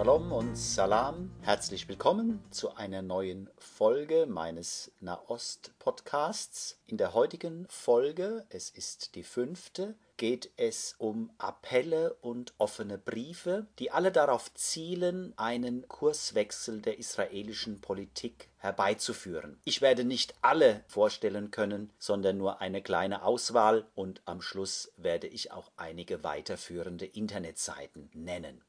Shalom und Salam. Herzlich willkommen zu einer neuen Folge meines Nahost-Podcasts. In der heutigen Folge, es ist die fünfte, geht es um Appelle und offene Briefe, die alle darauf zielen, einen Kurswechsel der israelischen Politik herbeizuführen. Ich werde nicht alle vorstellen können, sondern nur eine kleine Auswahl und am Schluss werde ich auch einige weiterführende Internetseiten nennen.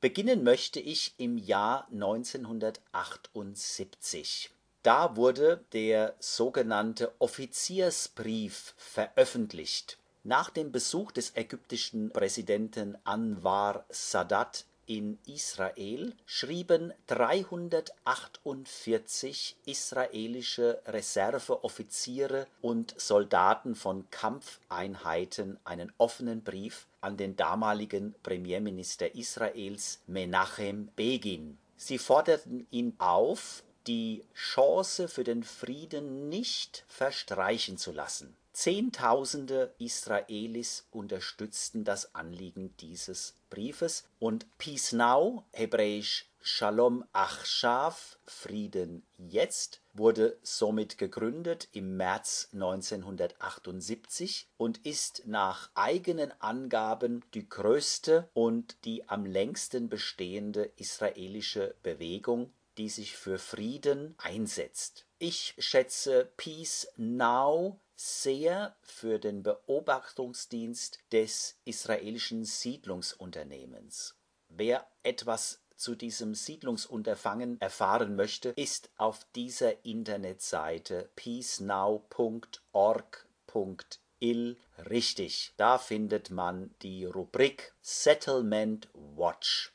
Beginnen möchte ich im Jahr 1978. Da wurde der sogenannte Offiziersbrief veröffentlicht. Nach dem Besuch des ägyptischen Präsidenten Anwar Sadat in Israel schrieben 348 israelische Reserveoffiziere und Soldaten von Kampfeinheiten einen offenen Brief an den damaligen Premierminister Israels Menachem Begin. Sie forderten ihn auf, die Chance für den Frieden nicht verstreichen zu lassen. Zehntausende Israelis unterstützten das Anliegen dieses Briefes und Peace Now, hebräisch Shalom Achshav, Frieden jetzt, wurde somit gegründet im März 1978 und ist nach eigenen Angaben die größte und die am längsten bestehende israelische Bewegung, die sich für Frieden einsetzt. Ich schätze Peace Now sehr für den Beobachtungsdienst des israelischen Siedlungsunternehmens. Wer etwas zu diesem Siedlungsunterfangen erfahren möchte, ist auf dieser Internetseite peacenow.org.il richtig. Da findet man die Rubrik Settlement Watch.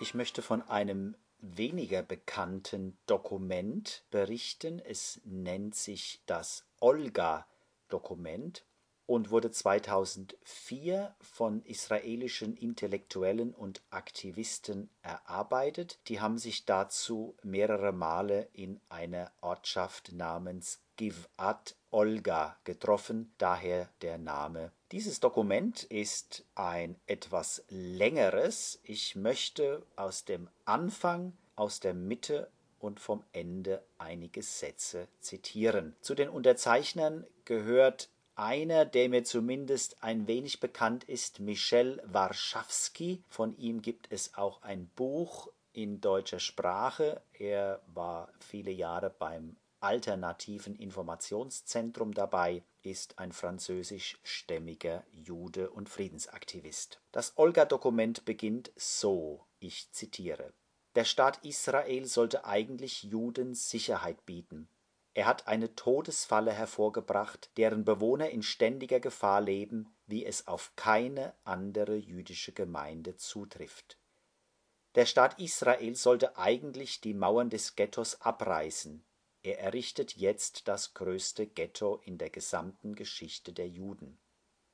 Ich möchte von einem weniger bekannten Dokument berichten. Es nennt sich das Olga-Dokument und wurde 2004 von israelischen Intellektuellen und Aktivisten erarbeitet. Die haben sich dazu mehrere Male in einer Ortschaft namens Givat Olga getroffen, daher der Name. Dieses Dokument ist ein etwas längeres. Ich möchte aus dem Anfang, aus der Mitte und vom Ende einige Sätze zitieren. Zu den Unterzeichnern gehört einer, der mir zumindest ein wenig bekannt ist, Michel Warschawski. Von ihm gibt es auch ein Buch in deutscher Sprache. Er war viele Jahre beim alternativen Informationszentrum dabei, ist ein französischstämmiger Jude und Friedensaktivist. Das Olga-Dokument beginnt so, ich zitiere. Der Staat Israel sollte eigentlich Juden Sicherheit bieten. Er hat eine Todesfalle hervorgebracht, deren Bewohner in ständiger Gefahr leben, wie es auf keine andere jüdische Gemeinde zutrifft. Der Staat Israel sollte eigentlich die Mauern des Ghettos abreißen, er errichtet jetzt das größte Ghetto in der gesamten Geschichte der Juden.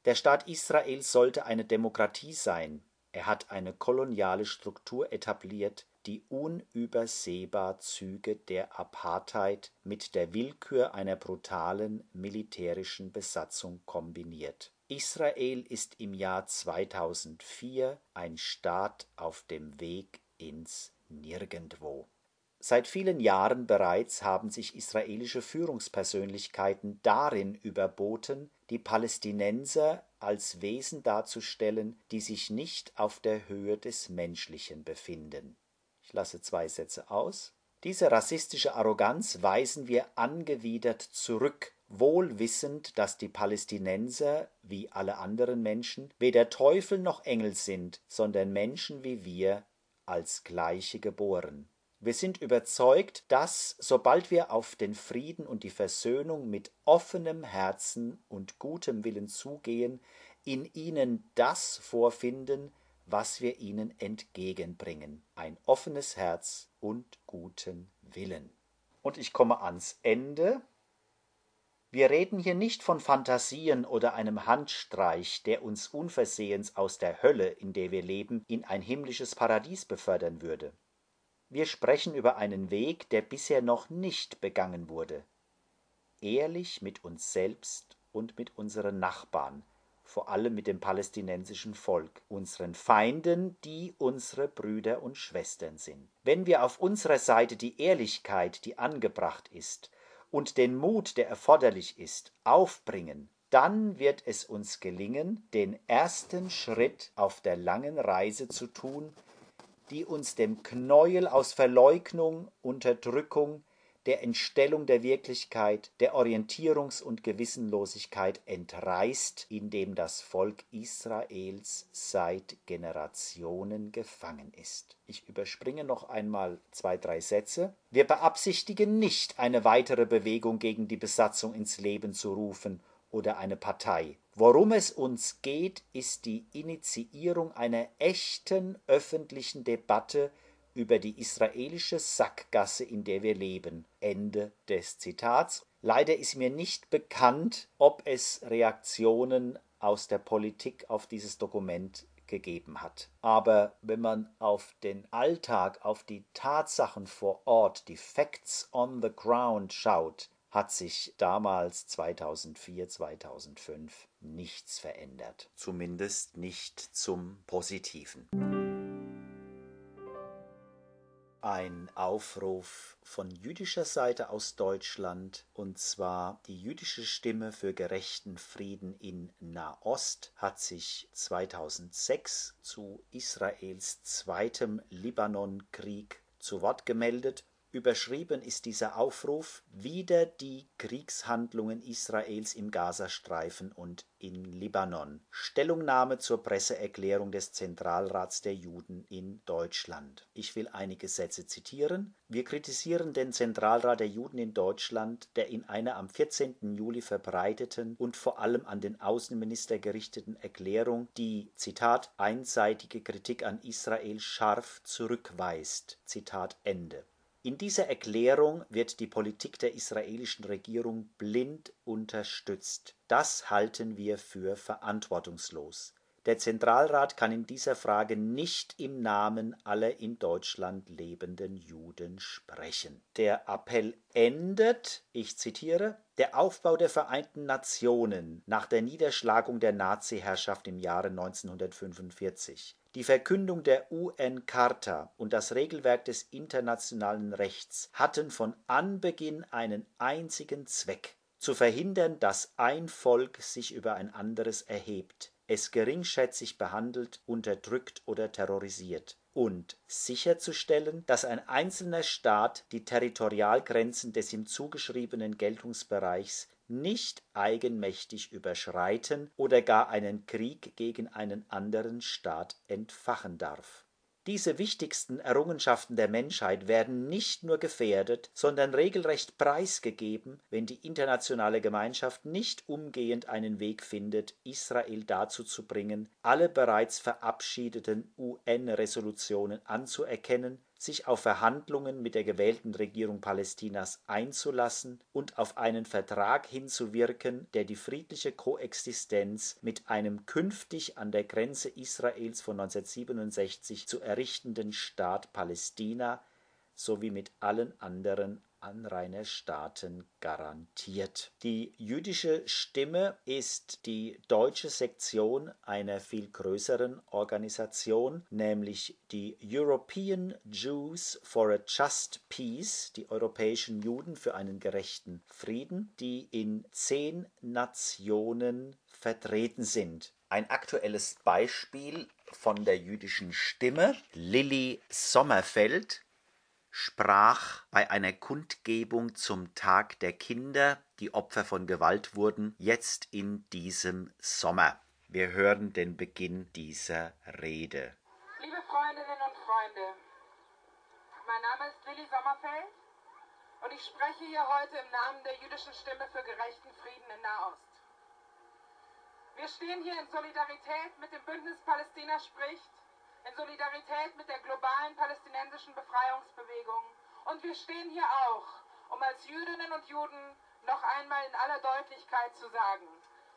Der Staat Israel sollte eine Demokratie sein, er hat eine koloniale Struktur etabliert, die unübersehbar Züge der Apartheid mit der Willkür einer brutalen militärischen Besatzung kombiniert. Israel ist im Jahr 2004 ein Staat auf dem Weg ins Nirgendwo Seit vielen Jahren bereits haben sich israelische Führungspersönlichkeiten darin überboten, die Palästinenser als Wesen darzustellen, die sich nicht auf der Höhe des Menschlichen befinden. Ich lasse zwei Sätze aus. Diese rassistische Arroganz weisen wir angewidert zurück, wohl wissend, dass die Palästinenser, wie alle anderen Menschen, weder Teufel noch Engel sind, sondern Menschen wie wir, als Gleiche geboren. Wir sind überzeugt, dass, sobald wir auf den Frieden und die Versöhnung mit offenem Herzen und gutem Willen zugehen, in ihnen das vorfinden, was wir ihnen entgegenbringen, ein offenes Herz und guten Willen. Und ich komme ans Ende. Wir reden hier nicht von Fantasien oder einem Handstreich, der uns unversehens aus der Hölle, in der wir leben, in ein himmlisches Paradies befördern würde. Wir sprechen über einen Weg, der bisher noch nicht begangen wurde. Ehrlich mit uns selbst und mit unseren Nachbarn, vor allem mit dem palästinensischen Volk, unseren Feinden, die unsere Brüder und Schwestern sind. Wenn wir auf unserer Seite die Ehrlichkeit, die angebracht ist, und den Mut, der erforderlich ist, aufbringen, dann wird es uns gelingen, den ersten Schritt auf der langen Reise zu tun, die uns dem Knäuel aus Verleugnung, Unterdrückung, der Entstellung der Wirklichkeit, der Orientierungs- und Gewissenlosigkeit entreißt, in dem das Volk Israels seit Generationen gefangen ist. Ich überspringe noch einmal zwei, drei Sätze. Wir beabsichtigen nicht, eine weitere Bewegung gegen die Besatzung ins Leben zu rufen oder eine Partei. Worum es uns geht, ist die Initiierung einer echten öffentlichen Debatte über die israelische Sackgasse, in der wir leben. Ende des Zitats. Leider ist mir nicht bekannt, ob es Reaktionen aus der Politik auf dieses Dokument gegeben hat. Aber wenn man auf den Alltag, auf die Tatsachen vor Ort, die Facts on the ground schaut, hat sich damals 2004, 2005 nichts verändert. Zumindest nicht zum Positiven ein Aufruf von jüdischer Seite aus Deutschland, und zwar die jüdische Stimme für gerechten Frieden in Nahost hat sich 2006 zu Israels zweitem Libanonkrieg zu Wort gemeldet Überschrieben ist dieser Aufruf wieder die Kriegshandlungen Israels im Gazastreifen und in Libanon. Stellungnahme zur Presseerklärung des Zentralrats der Juden in Deutschland. Ich will einige Sätze zitieren. Wir kritisieren den Zentralrat der Juden in Deutschland, der in einer am 14. Juli verbreiteten und vor allem an den Außenminister gerichteten Erklärung die Zitat einseitige Kritik an Israel scharf zurückweist. Zitat Ende. In dieser Erklärung wird die Politik der israelischen Regierung blind unterstützt. Das halten wir für verantwortungslos. Der Zentralrat kann in dieser Frage nicht im Namen aller in Deutschland lebenden Juden sprechen. Der Appell endet, ich zitiere, der Aufbau der Vereinten Nationen nach der Niederschlagung der Nazi-Herrschaft im Jahre 1945 die Verkündung der UN-Charta und das Regelwerk des internationalen Rechts hatten von Anbeginn einen einzigen Zweck, zu verhindern, dass ein Volk sich über ein anderes erhebt, es geringschätzig behandelt, unterdrückt oder terrorisiert und sicherzustellen, dass ein einzelner Staat die Territorialgrenzen des ihm zugeschriebenen Geltungsbereichs nicht eigenmächtig überschreiten oder gar einen Krieg gegen einen anderen Staat entfachen darf. Diese wichtigsten Errungenschaften der Menschheit werden nicht nur gefährdet, sondern regelrecht preisgegeben, wenn die internationale Gemeinschaft nicht umgehend einen Weg findet, Israel dazu zu bringen, alle bereits verabschiedeten UN-Resolutionen anzuerkennen sich auf Verhandlungen mit der gewählten Regierung Palästinas einzulassen und auf einen Vertrag hinzuwirken, der die friedliche Koexistenz mit einem künftig an der Grenze Israels von 1967 zu errichtenden Staat Palästina sowie mit allen anderen Anrainerstaaten garantiert. Die jüdische Stimme ist die deutsche Sektion einer viel größeren Organisation, nämlich die European Jews for a Just Peace, die europäischen Juden für einen gerechten Frieden, die in zehn Nationen vertreten sind. Ein aktuelles Beispiel von der jüdischen Stimme. Lilly Sommerfeld sprach bei einer Kundgebung zum Tag der Kinder, die Opfer von Gewalt wurden, jetzt in diesem Sommer. Wir hören den Beginn dieser Rede. Liebe Freundinnen und Freunde, mein Name ist Lilly Sommerfeld und ich spreche hier heute im Namen der jüdischen Stimme für gerechten Frieden in Nahost. Wir stehen hier in Solidarität mit dem Bündnis Palästina spricht in Solidarität mit der globalen palästinensischen Befreiungsbewegung. Und wir stehen hier auch, um als Jüdinnen und Juden noch einmal in aller Deutlichkeit zu sagen,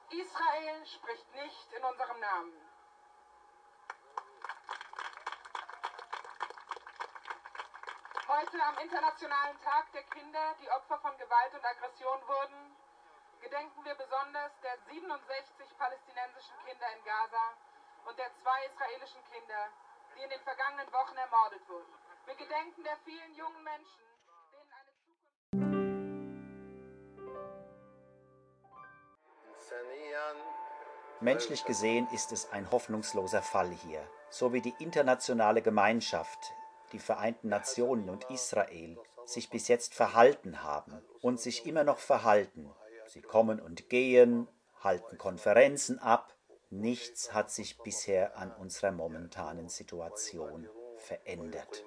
Israel spricht nicht in unserem Namen. Heute am Internationalen Tag der Kinder, die Opfer von Gewalt und Aggression wurden, gedenken wir besonders der 67 palästinensischen Kinder in Gaza und der zwei israelischen Kinder, die in den vergangenen Wochen ermordet wurden. Wir gedenken der vielen jungen Menschen, denen eine Zukunft. Menschlich gesehen ist es ein hoffnungsloser Fall hier, so wie die internationale Gemeinschaft, die Vereinten Nationen und Israel sich bis jetzt verhalten haben und sich immer noch verhalten. Sie kommen und gehen, halten Konferenzen ab, nichts hat sich bisher an unserer momentanen Situation verändert.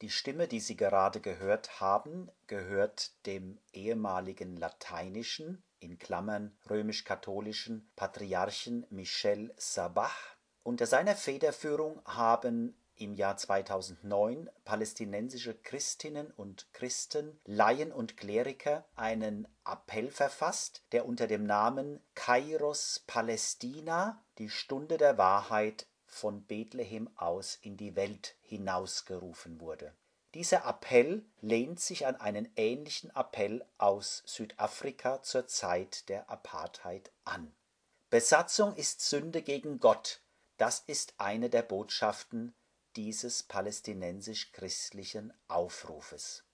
Die Stimme, die Sie gerade gehört haben, gehört dem ehemaligen lateinischen, in Klammern römisch-katholischen Patriarchen Michel Sabah. Unter seiner Federführung haben im Jahr 2009 palästinensische Christinnen und Christen, Laien und Kleriker einen Appell verfasst, der unter dem Namen Kairos Palästina, die Stunde der Wahrheit von Bethlehem aus in die Welt hinausgerufen wurde. Dieser Appell lehnt sich an einen ähnlichen Appell aus Südafrika zur Zeit der Apartheid an. Besatzung ist Sünde gegen Gott, das ist eine der Botschaften dieses palästinensisch-christlichen Aufrufes.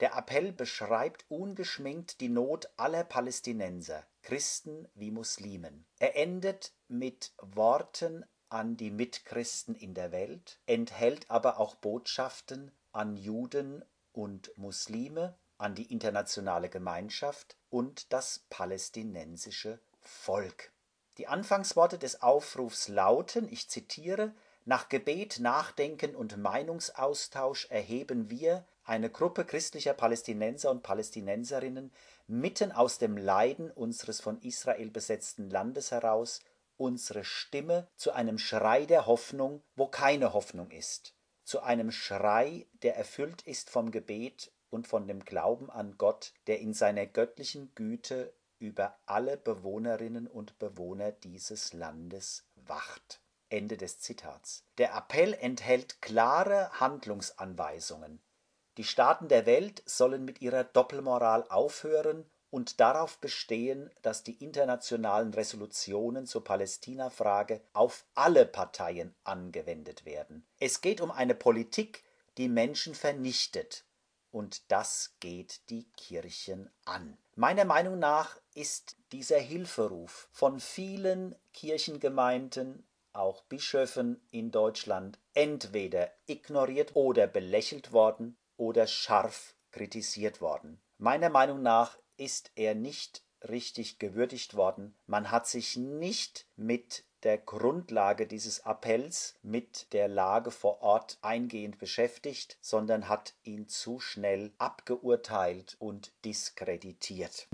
Der Appell beschreibt ungeschminkt die Not aller Palästinenser, Christen wie Muslimen. Er endet mit Worten an die Mitchristen in der Welt, enthält aber auch Botschaften an Juden und Muslime, an die internationale Gemeinschaft und das palästinensische Volk. Die Anfangsworte des Aufrufs lauten, ich zitiere, nach Gebet, Nachdenken und Meinungsaustausch erheben wir, eine Gruppe christlicher Palästinenser und Palästinenserinnen, mitten aus dem Leiden unseres von Israel besetzten Landes heraus, unsere Stimme zu einem Schrei der Hoffnung, wo keine Hoffnung ist, zu einem Schrei, der erfüllt ist vom Gebet und von dem Glauben an Gott, der in seiner göttlichen Güte über alle Bewohnerinnen und Bewohner dieses Landes wacht Ende des Zitats. Der Appell enthält klare Handlungsanweisungen. Die Staaten der Welt sollen mit ihrer Doppelmoral aufhören und darauf bestehen, dass die internationalen Resolutionen zur Palästina-Frage auf alle Parteien angewendet werden. Es geht um eine Politik, die Menschen vernichtet, und das geht die Kirchen an. Meiner Meinung nach ist dieser Hilferuf von vielen Kirchengemeinden auch Bischöfen in Deutschland entweder ignoriert oder belächelt worden oder scharf kritisiert worden. Meiner Meinung nach ist er nicht richtig gewürdigt worden. Man hat sich nicht mit der Grundlage dieses Appells, mit der Lage vor Ort eingehend beschäftigt, sondern hat ihn zu schnell abgeurteilt und diskreditiert.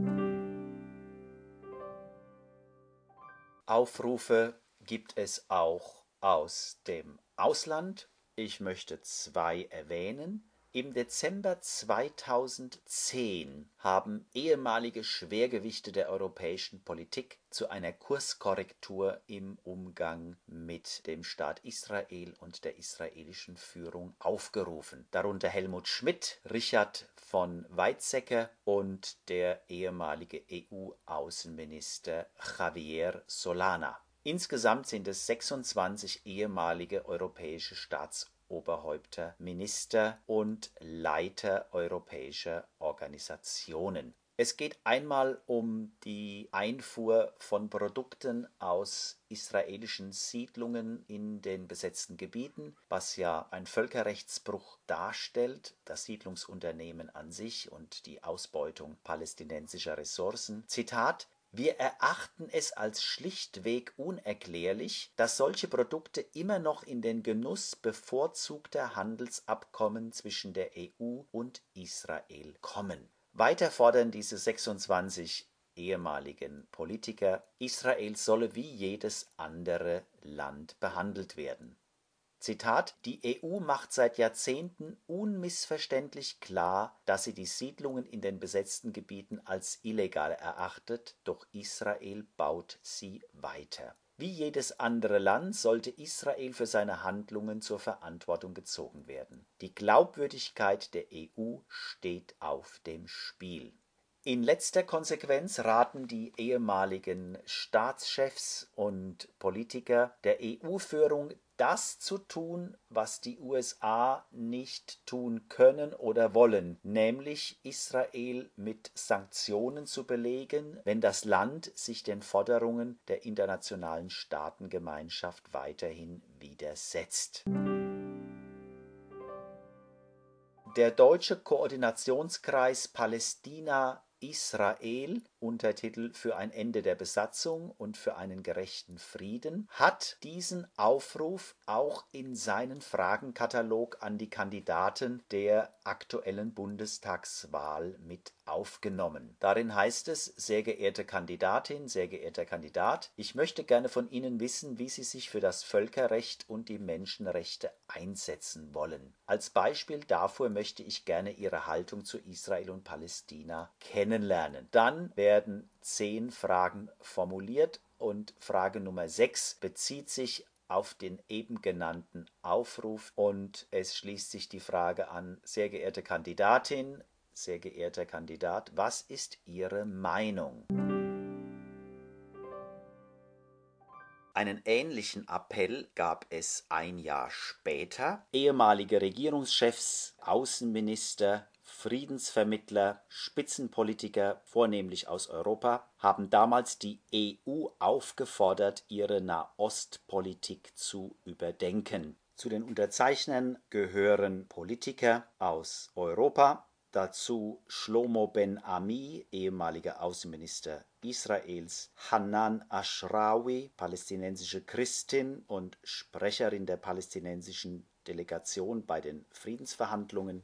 Aufrufe gibt es auch aus dem Ausland. Ich möchte zwei erwähnen. Im Dezember 2010 haben ehemalige Schwergewichte der europäischen Politik zu einer Kurskorrektur im Umgang mit dem Staat Israel und der israelischen Führung aufgerufen. Darunter Helmut Schmidt, Richard von Weizsäcker und der ehemalige EU-Außenminister Javier Solana. Insgesamt sind es 26 ehemalige europäische Staatsoberhäupter, Minister und Leiter europäischer Organisationen. Es geht einmal um die Einfuhr von Produkten aus israelischen Siedlungen in den besetzten Gebieten, was ja ein Völkerrechtsbruch darstellt, das Siedlungsunternehmen an sich und die Ausbeutung palästinensischer Ressourcen. Zitat wir erachten es als schlichtweg unerklärlich, dass solche Produkte immer noch in den Genuss bevorzugter Handelsabkommen zwischen der EU und Israel kommen. Weiter fordern diese 26 ehemaligen Politiker, Israel solle wie jedes andere Land behandelt werden Die EU macht seit Jahrzehnten unmissverständlich klar, dass sie die Siedlungen in den besetzten Gebieten als illegal erachtet, doch Israel baut sie weiter. Wie jedes andere Land sollte Israel für seine Handlungen zur Verantwortung gezogen werden. Die Glaubwürdigkeit der EU steht auf dem Spiel. In letzter Konsequenz raten die ehemaligen Staatschefs und Politiker der EU-Führung das zu tun, was die USA nicht tun können oder wollen, nämlich Israel mit Sanktionen zu belegen, wenn das Land sich den Forderungen der internationalen Staatengemeinschaft weiterhin widersetzt. Der deutsche Koordinationskreis Palästina Israel Untertitel für ein Ende der Besatzung und für einen gerechten Frieden, hat diesen Aufruf auch in seinen Fragenkatalog an die Kandidaten der aktuellen Bundestagswahl mit aufgenommen. Darin heißt es, sehr geehrte Kandidatin, sehr geehrter Kandidat, ich möchte gerne von Ihnen wissen, wie Sie sich für das Völkerrecht und die Menschenrechte einsetzen wollen. Als Beispiel dafür möchte ich gerne Ihre Haltung zu Israel und Palästina kennenlernen. Dann werden werden zehn Fragen formuliert und Frage Nummer sechs bezieht sich auf den eben genannten Aufruf und es schließt sich die Frage an, sehr geehrte Kandidatin, sehr geehrter Kandidat, was ist Ihre Meinung? Einen ähnlichen Appell gab es ein Jahr später. Ehemalige Regierungschefs, Außenminister, Friedensvermittler, Spitzenpolitiker, vornehmlich aus Europa, haben damals die EU aufgefordert, ihre Nahostpolitik zu überdenken. Zu den Unterzeichnern gehören Politiker aus Europa, dazu Shlomo Ben Ami, ehemaliger Außenminister Israels, Hanan Ashrawi, palästinensische Christin und Sprecherin der palästinensischen Delegation bei den Friedensverhandlungen.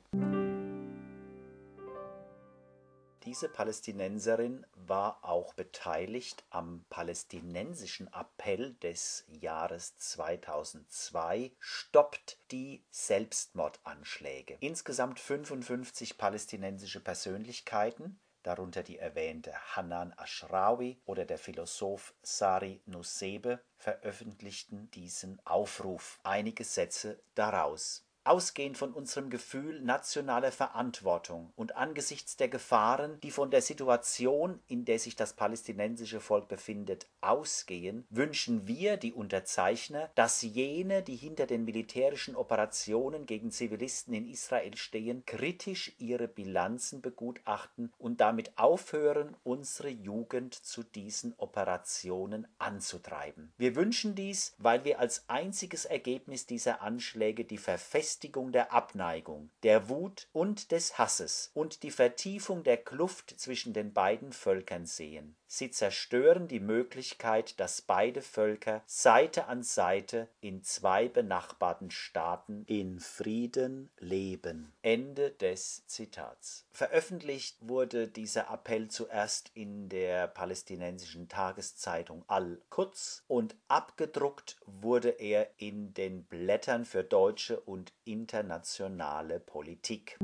Diese Palästinenserin war auch beteiligt am palästinensischen Appell des Jahres 2002 Stoppt die Selbstmordanschläge. Insgesamt 55 palästinensische Persönlichkeiten darunter die erwähnte Hanan Ashrawi oder der Philosoph Sari Nusseibeh, veröffentlichten diesen Aufruf. Einige Sätze daraus Ausgehend von unserem Gefühl nationaler Verantwortung und angesichts der Gefahren, die von der Situation, in der sich das palästinensische Volk befindet, ausgehen, wünschen wir, die Unterzeichner, dass jene, die hinter den militärischen Operationen gegen Zivilisten in Israel stehen, kritisch ihre Bilanzen begutachten und damit aufhören, unsere Jugend zu diesen Operationen anzutreiben. Wir wünschen dies, weil wir als einziges Ergebnis dieser Anschläge die Verfestigung Befestigung der Abneigung, der Wut und des Hasses und die Vertiefung der Kluft zwischen den beiden Völkern sehen Sie zerstören die Möglichkeit, dass beide Völker Seite an Seite in zwei benachbarten Staaten in Frieden leben. Ende des Zitats. Veröffentlicht wurde dieser Appell zuerst in der palästinensischen Tageszeitung Al-Quds und abgedruckt wurde er in den Blättern für deutsche und internationale Politik.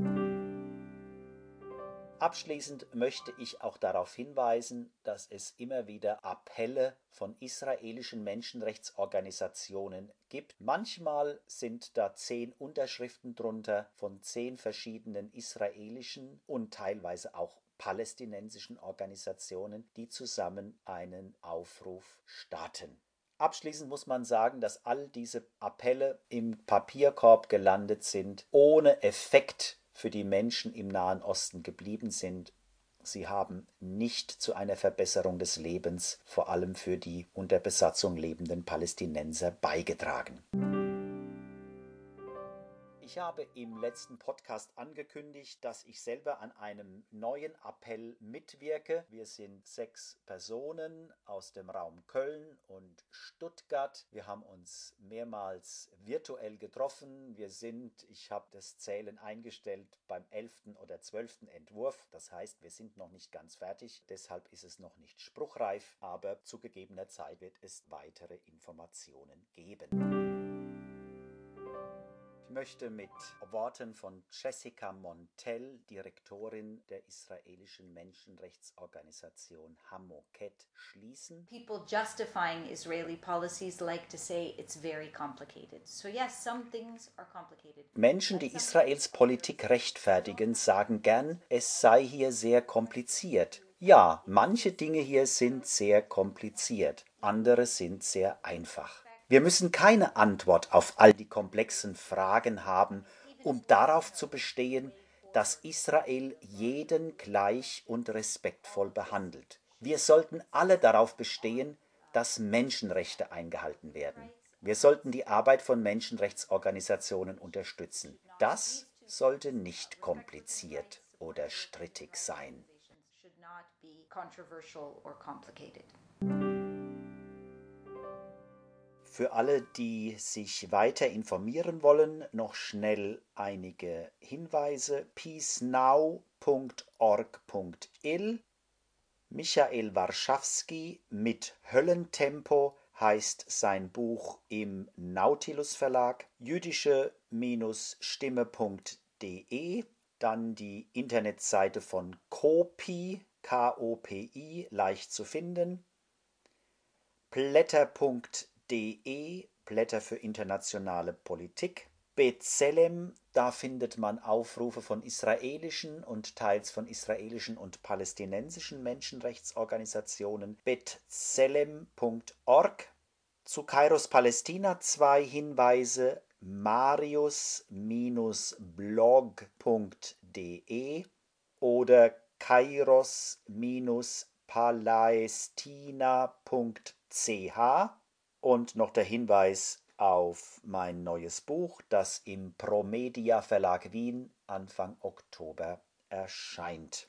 Abschließend möchte ich auch darauf hinweisen, dass es immer wieder Appelle von israelischen Menschenrechtsorganisationen gibt. Manchmal sind da zehn Unterschriften drunter von zehn verschiedenen israelischen und teilweise auch palästinensischen Organisationen, die zusammen einen Aufruf starten. Abschließend muss man sagen, dass all diese Appelle im Papierkorb gelandet sind, ohne Effekt für die Menschen im Nahen Osten geblieben sind. Sie haben nicht zu einer Verbesserung des Lebens, vor allem für die unter Besatzung lebenden Palästinenser, beigetragen. Ich habe im letzten Podcast angekündigt, dass ich selber an einem neuen Appell mitwirke. Wir sind sechs Personen aus dem Raum Köln und Stuttgart. Wir haben uns mehrmals virtuell getroffen. Wir sind, ich habe das Zählen eingestellt, beim elften oder zwölften Entwurf. Das heißt, wir sind noch nicht ganz fertig. Deshalb ist es noch nicht spruchreif, aber zu gegebener Zeit wird es weitere Informationen geben möchte mit Worten von Jessica Montell, Direktorin der israelischen Menschenrechtsorganisation Hamoket, schließen. People justifying Israeli policies like to say it's very complicated. So yes, some things are complicated. Menschen, die Israels Politik rechtfertigen, sagen gern, es sei hier sehr kompliziert. Ja, manche Dinge hier sind sehr kompliziert, andere sind sehr einfach. Wir müssen keine Antwort auf all die komplexen Fragen haben, um darauf zu bestehen, dass Israel jeden gleich und respektvoll behandelt. Wir sollten alle darauf bestehen, dass Menschenrechte eingehalten werden. Wir sollten die Arbeit von Menschenrechtsorganisationen unterstützen. Das sollte nicht kompliziert oder strittig sein. Für alle, die sich weiter informieren wollen, noch schnell einige Hinweise. peacenow.org.il Michael Warschawski mit Höllentempo heißt sein Buch im Nautilus Verlag. jüdische-stimme.de dann die Internetseite von Kopi, K-O-P-I, leicht zu finden. Blätter.de, Blätter für internationale Politik. Bezellem, da findet man Aufrufe von israelischen und teils von israelischen und palästinensischen Menschenrechtsorganisationen. Bezellem.org. Zu Kairos Palästina zwei Hinweise marius-blog.de oder kairos-palestina.ch und noch der Hinweis auf mein neues Buch, das im Promedia Verlag Wien Anfang Oktober erscheint.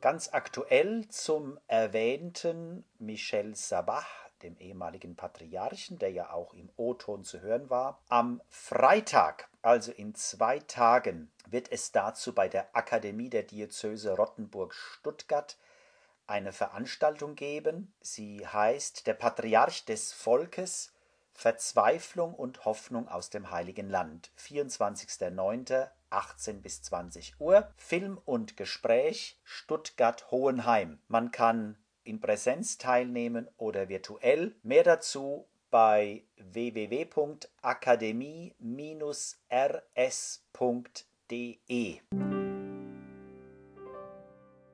Ganz aktuell zum erwähnten Michel Sabah dem ehemaligen Patriarchen, der ja auch im O-Ton zu hören war. Am Freitag, also in zwei Tagen, wird es dazu bei der Akademie der Diözese Rottenburg-Stuttgart eine Veranstaltung geben. Sie heißt Der Patriarch des Volkes Verzweiflung und Hoffnung aus dem Heiligen Land. 24.09. 18 bis 20 Uhr. Film und Gespräch Stuttgart-Hohenheim. Man kann in Präsenz teilnehmen oder virtuell. Mehr dazu bei www.akademie-rs.de.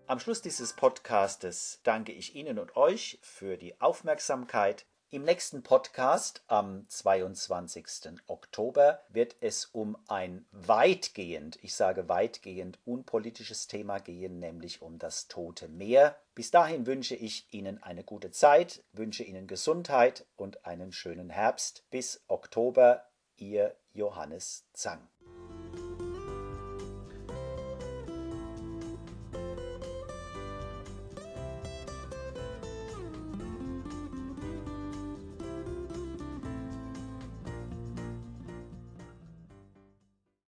Am Schluss dieses Podcastes danke ich Ihnen und euch für die Aufmerksamkeit. Im nächsten Podcast am 22. Oktober wird es um ein weitgehend, ich sage weitgehend unpolitisches Thema gehen, nämlich um das Tote Meer. Bis dahin wünsche ich Ihnen eine gute Zeit, wünsche Ihnen Gesundheit und einen schönen Herbst. Bis Oktober, Ihr Johannes Zang.